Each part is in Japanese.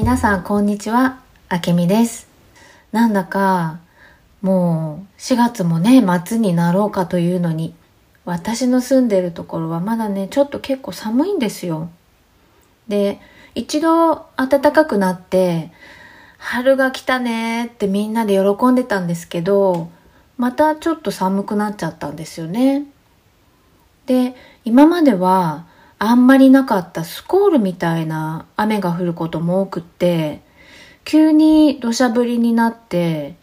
皆さんこんにちは、あけみです。なんだか、もう4月もね、末になろうかというのに、私の住んでるところはまだね、ちょっと結構寒いんですよ。で、一度暖かくなって、春が来たねってみんなで喜んでたんですけど、またちょっと寒くなっちゃったんですよね。で、今まではあんまりなかったスコールみたいな雨が降ることも多くって、急に土砂降りになって、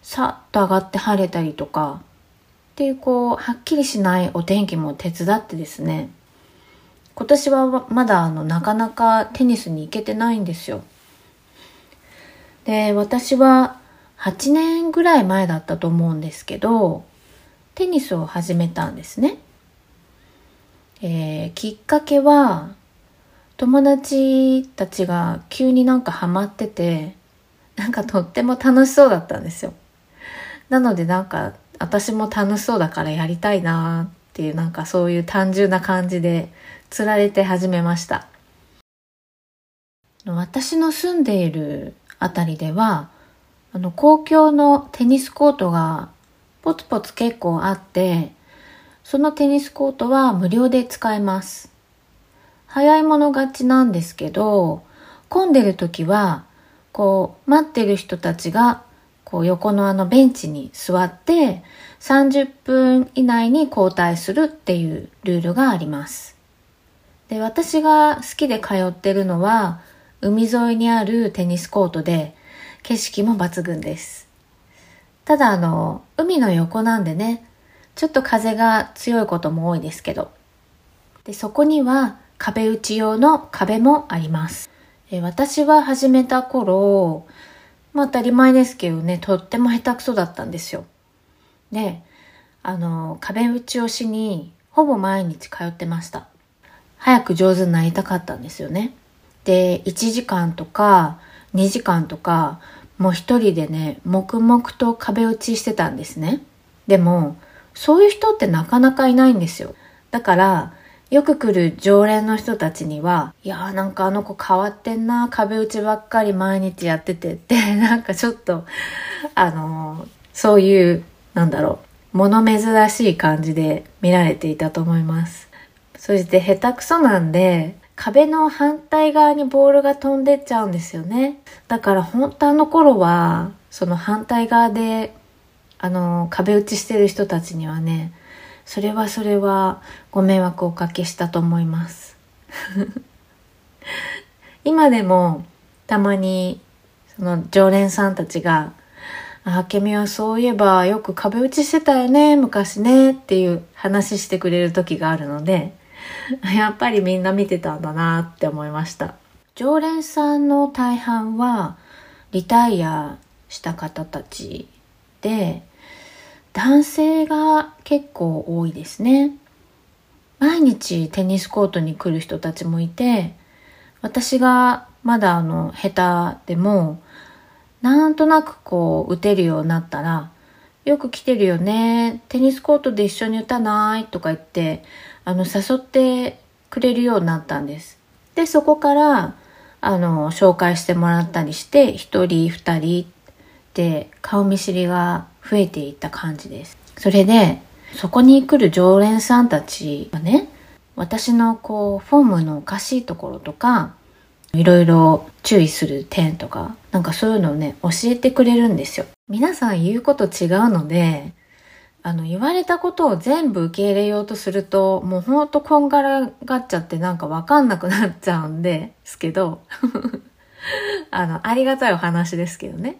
さっと上がって晴れたりとか、っていうこう、はっきりしないお天気も手伝ってですね、今年はまだあの、なかなかテニスに行けてないんですよ。で、私は8年ぐらい前だったと思うんですけど、テニスを始めたんですね。えーきっかけは、友達たちが急になんかハマってて、なんかとっても楽しそうだったんですよ。なのでなんか私も楽しそうだからやりたいなっていうなんかそういう単純な感じで釣られて始めました。私の住んでいるあたりでは、あの公共のテニスコートがポツポツ結構あって、そのテニスコートは無料で使えます。早い者勝ちなんですけど、混んでる時は、こう、待ってる人たちが、こう、横のあのベンチに座って、30分以内に交代するっていうルールがあります。で、私が好きで通ってるのは、海沿いにあるテニスコートで、景色も抜群です。ただあの、海の横なんでね、ちょっと風が強いことも多いですけど。で、そこには壁打ち用の壁もあります。え私は始めた頃、まあ当たり前ですけどね、とっても下手くそだったんですよ。で、あの、壁打ちをしに、ほぼ毎日通ってました。早く上手になりたかったんですよね。で、1時間とか2時間とか、もう一人でね、黙々と壁打ちしてたんですね。でも、そういう人ってなかなかいないんですよ。だから、よく来る常連の人たちには、いやーなんかあの子変わってんな、壁打ちばっかり毎日やっててって、なんかちょっと、あのーそういう、なんだろう、物珍しい感じで見られていたと思います。そして下手くそなんで、壁の反対側にボールが飛んでっちゃうんですよね。だから本当あの頃は、その反対側であの、壁打ちしてる人たちにはね、それはそれはご迷惑をおかけしたと思います。今でもたまにその常連さんたちが、あ、けみはそういえばよく壁打ちしてたよね、昔ねっていう話してくれる時があるので、やっぱりみんな見てたんだなって思いました。常連さんの大半はリタイアした方たちで、男性が結構多いですね。毎日テニスコートに来る人たちもいて、私がまだあの下手でも、なんとなくこう打てるようになったら、よく来てるよね、テニスコートで一緒に打たないとか言って、あの誘ってくれるようになったんです。で、そこから、あの、紹介してもらったりして、一人二人で顔見知りが増えていった感じです。それで、そこに来る常連さんたちがね、私のこう、フォームのおかしいところとか、いろいろ注意する点とか、なんかそういうのをね、教えてくれるんですよ。皆さん言うこと違うので、あの、言われたことを全部受け入れようとすると、もうほんとこんがらがっちゃってなんかわかんなくなっちゃうんですけど、あの、ありがたいお話ですけどね。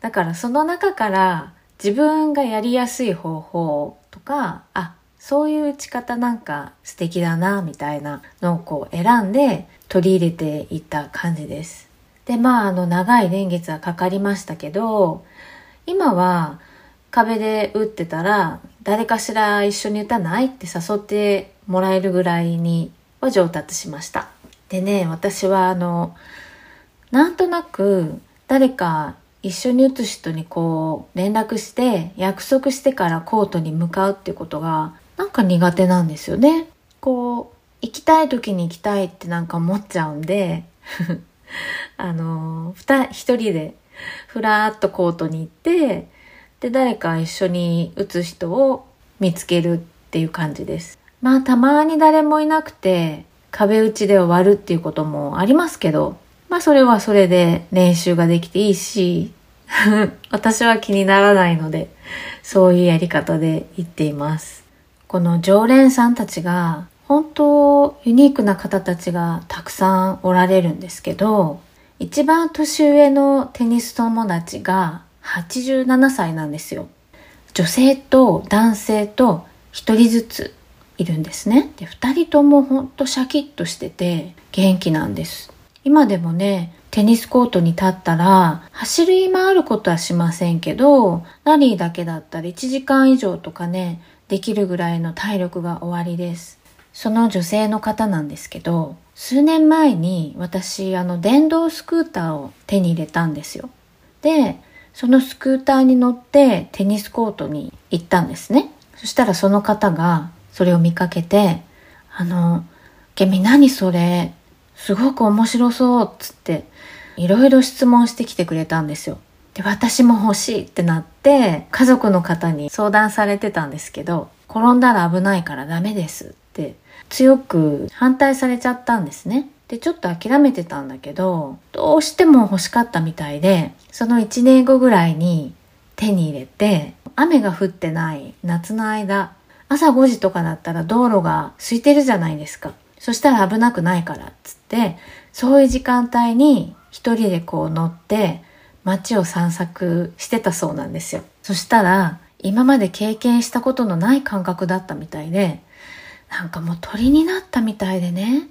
だからその中から自分がやりやすい方法とか、あ、そういう打ち方なんか素敵だな、みたいなのをこう選んで取り入れていった感じです。で、まあ、あの、長い年月はかかりましたけど、今は壁で打ってたら、誰かしら一緒に打たないって誘ってもらえるぐらいには上達しました。でね、私はあの、なんとなく誰か一緒に打つ人にこう連絡して約束してからコートに向かうっていうことがなんか苦手なんですよね。こう、行きたい時に行きたいってなんか思っちゃうんで、あの、一人でふらーっとコートに行って、で、誰か一緒に打つ人を見つけるっていう感じです。まあ、たまに誰もいなくて、壁打ちで終わるっていうこともありますけど、まあ、それはそれで練習ができていいし、私は気にならないので、そういうやり方で行っています。この常連さんたちが、本当ユニークな方たちがたくさんおられるんですけど、一番年上のテニス友達が87歳なんですよ。女性と男性と一人ずついるんですね。で、二人ともほんとシャキッとしてて元気なんです。今でもね、テニスコートに立ったら、走り回ることはしませんけど、ラリーだけだったら1時間以上とかね、できるぐらいの体力が終わりです。その女性の方なんですけど、数年前に私、あの、電動スクーターを手に入れたんですよ。で、そのスクーターに乗ってテニスコートに行ったんですね。そしたらその方がそれを見かけて、あの、ケミ何それ？すごく面白そうっつって、いろいろ質問してきてくれたんですよ。で、私も欲しいってなって、家族の方に相談されてたんですけど、転んだら危ないからダメですって強く反対されちゃったんですね。で、ちょっと諦めてたんだけど、どうしても欲しかったみたいで、その1年後ぐらいに手に入れて、雨が降ってない夏の間、朝5時とかだったら道路が空いてるじゃないですか。そしたら危なくないからっつって、そういう時間帯に一人でこう乗って街を散策してたそうなんですよ。そしたら今まで経験したことのない感覚だったみたいで、なんかもう鳥になったみたいでね、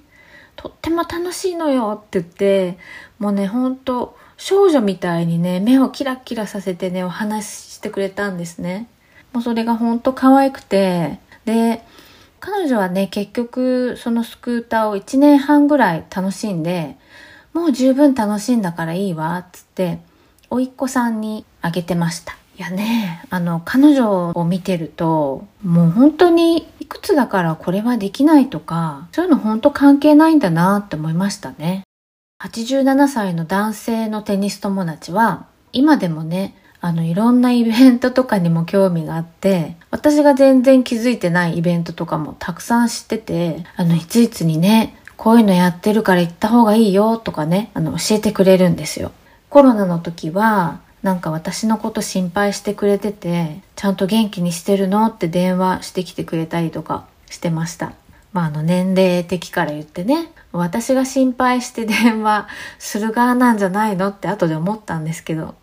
とっても楽しいのよって言って、もうね、ほんと少女みたいにね、目をキラキラさせてね、お話ししてくれたんですね。もうそれがほんと可愛くて、で、彼女はね、結局そのスクーターを1年半ぐらい楽しんで、もう十分楽しんだからいいわ、つって、おいっ子さんにあげてました。いやね、あの、彼女を見てると、もう本当にいくつだからこれはできないとか、そういうの本当関係ないんだなって思いましたね。87歳の男性のテニス友達は、今でもね、あの、いろんなイベントとかにも興味があって、私が全然気づいてないイベントとかもたくさん知ってて、あの、いついつにね、こういうのやってるから行った方がいいよとかね、あの、教えてくれるんですよ。コロナの時は、なんか私のこと心配してくれてて、ちゃんと元気にしてるのって電話してきてくれたりとかしてました。まあ、あの、年齢的から言ってね、私が心配して電話する側なんじゃないのって後で思ったんですけど。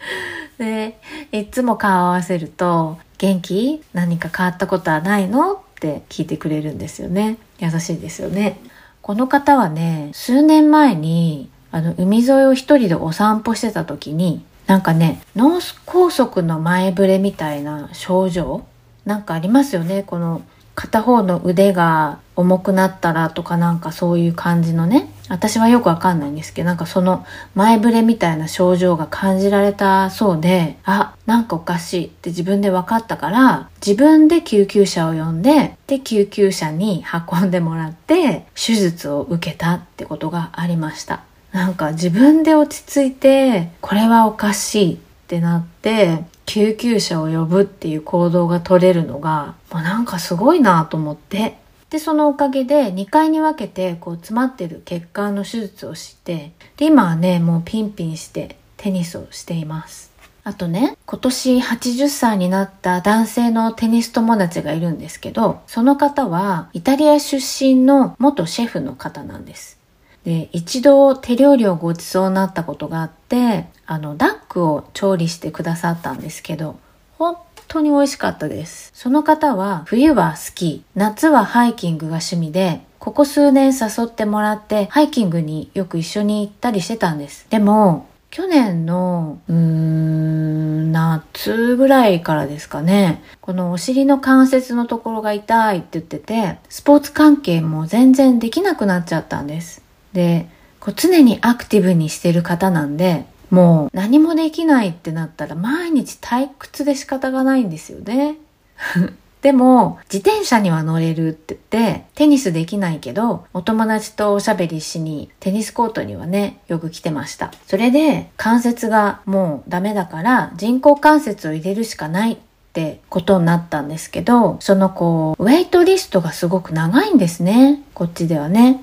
で、いつも顔を合わせると、元気？何か変わったことはないの？って聞いてくれるんですよね。優しいですよね。この方はね、数年前に、あの、海沿いを一人でお散歩してた時に、なんかね、脳梗塞の前触れみたいな症状？なんかありますよね？この片方の腕が重くなったらとかなんかそういう感じのね。私はよくわかんないんですけど、なんかその前触れみたいな症状が感じられたそうで、あ、なんかおかしいって自分で分かったから、自分で救急車を呼んで、で、救急車に運んでもらって、手術を受けたってことがありました。なんか自分で落ち着いて、これはおかしいってなって、救急車を呼ぶっていう行動が取れるのが、もうなんかすごいなと思って、で、そのおかげで2回に分けてこう詰まってる血管の手術をして、で、今はね、もうピンピンしてテニスをしています。あとね、今年80歳になった男性のテニス友達がいるんですけど、その方はイタリア出身の元シェフの方なんです。で、一度手料理をごちそうになったことがあって、あの、ダックを調理してくださったんですけど、本当に美味しかったです。その方は冬はスキー、夏はハイキングが趣味で、ここ数年誘ってもらってハイキングによく一緒に行ったりしてたんです。でも、去年の、うーん、夏ぐらいからですかね、このお尻の関節のところが痛いって言ってて、スポーツ関係も全然できなくなっちゃったんです。で、こう常にアクティブにしてる方なんで、もう何もできないってなったら毎日退屈で仕方がないんですよね。でも、自転車には乗れるって言って、テニスできないけど、お友達とおしゃべりしに、テニスコートにはね、よく来てました。それで、関節がもうダメだから、人工関節を入れるしかないってことになったんですけど、そのこう、ウェイトリストがすごく長いんですね。こっちではね。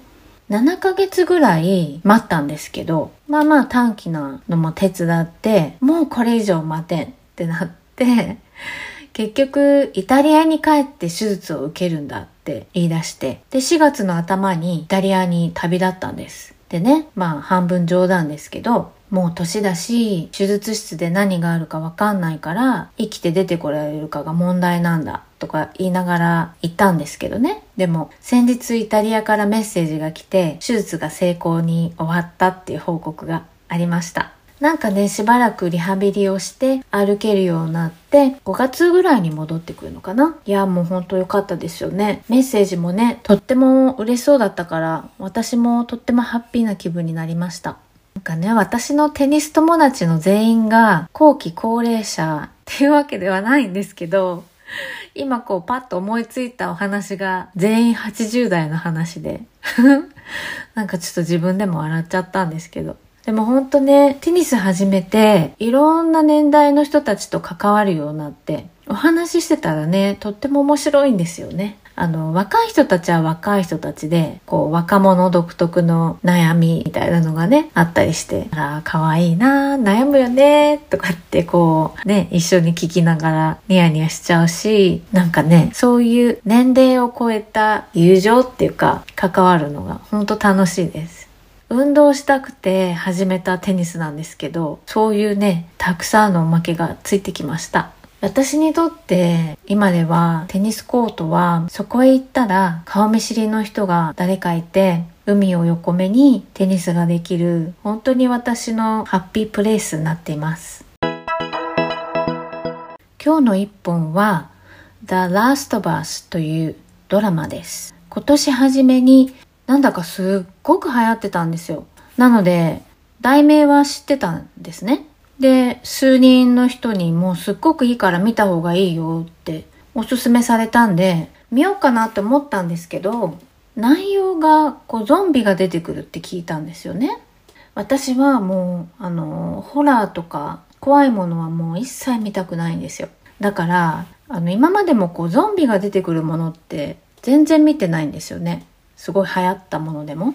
7ヶ月ぐらい待ったんですけど、まあまあ短期なのも手伝って、もうこれ以上待てんってなって、結局、イタリアに帰って手術を受けるんだって言い出して、で、4月の頭にイタリアに旅立ったんです。でね、まあ半分冗談ですけど、もう年だし、手術室で何があるかわかんないから、生きて出てこられるかが問題なんだ、とか言いながら行ったんですけどね。でも、先日イタリアからメッセージが来て、手術が成功に終わったっていう報告がありました。なんかね、しばらくリハビリをして歩けるようになって、5月ぐらいに戻ってくるのかな？いや、もうほんと良かったですよね。メッセージもね、とっても嬉しそうだったから、私もとってもハッピーな気分になりました。なんかね、私のテニス友達の全員が後期高齢者 っていうわけではないんですけど、今こうパッと思いついたお話が全員80代の話で なんかちょっと自分でも笑っちゃったんですけど。でもほんとね、テニス始めて、いろんな年代の人たちと関わるようになって、お話ししてたらね、とっても面白いんですよね。あの、若い人たちは若い人たちで、こう、若者独特の悩みみたいなのがね、あったりして、あら、可愛いな悩むよねとかってこう、ね、一緒に聞きながらニヤニヤしちゃうし、なんかね、そういう年齢を超えた友情っていうか、関わるのが本当楽しいです。運動したくて始めたテニスなんですけど、そういうね、たくさんのおまけがついてきました。私にとって今ではテニスコートはそこへ行ったら顔見知りの人が誰かいて海を横目にテニスができる本当に私のハッピープレイスになっています。今日の一本は The Last of Us というドラマです。今年初めになんだかすっごく流行ってたんですよ。なので、題名は知ってたんですね。で、数人の人にもうすっごくいいから見た方がいいよっておすすめされたんで、見ようかなって思ったんですけど、内容がこうゾンビが出てくるって聞いたんですよね。私はもう、あの、ホラーとか怖いものはもう一切見たくないんですよ。だから、あの、今までもこうゾンビが出てくるものって全然見てないんですよね。すごい流行ったものでも。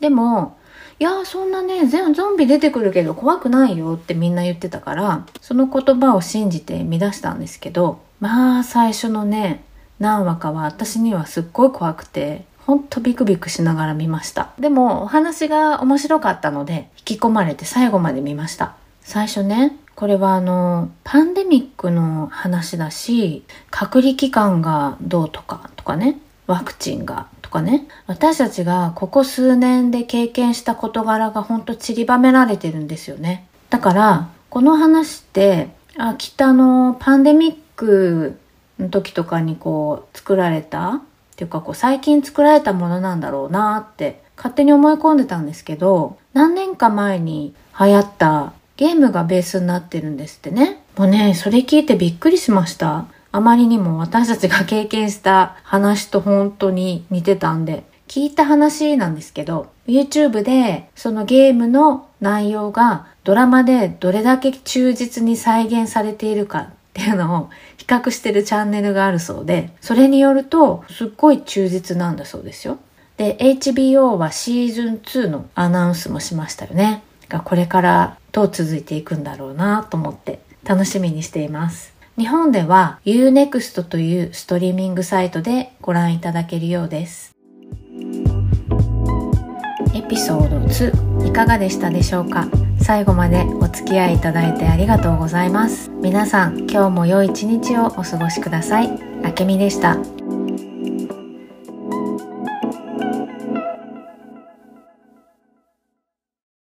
でも、いやそんなね、全ゾンビ出てくるけど怖くないよってみんな言ってたから、その言葉を信じて見出したんですけど、まあ最初のね、何話かは私にはすっごい怖くて、ほんとビクビクしながら見ました。でもお話が面白かったので、引き込まれて最後まで見ました。最初ね、これはあの、パンデミックの話だし、隔離期間がどうとかとかね、ワクチンがかね、私たちがここ数年で経験した事柄がほんと散りばめられてるんですよね。だから、この話って、あ、きっとあの、パンデミックの時とかにこう、作られたっていうかこう、最近作られたものなんだろうなって勝手に思い込んでたんですけど、何年か前に流行ったゲームがベースになってるんですってね。もうね、それ聞いてびっくりしました。あまりにも私たちが経験した話と本当に似てたんで、聞いた話なんですけど、YouTube でそのゲームの内容がドラマでどれだけ忠実に再現されているかっていうのを比較してるチャンネルがあるそうで、それによるとすっごい忠実なんだそうですよ。で、HBO はシーズン2のアナウンスもしましたよね。がこれからどう続いていくんだろうなと思って楽しみにしています。日本では Unext というストリーミングサイトでご覧いただけるようです。エピソード2いかがでしたでしょうか？最後までお付き合いいただいてありがとうございます。皆さん今日も良い一日をお過ごしください。あけみでした。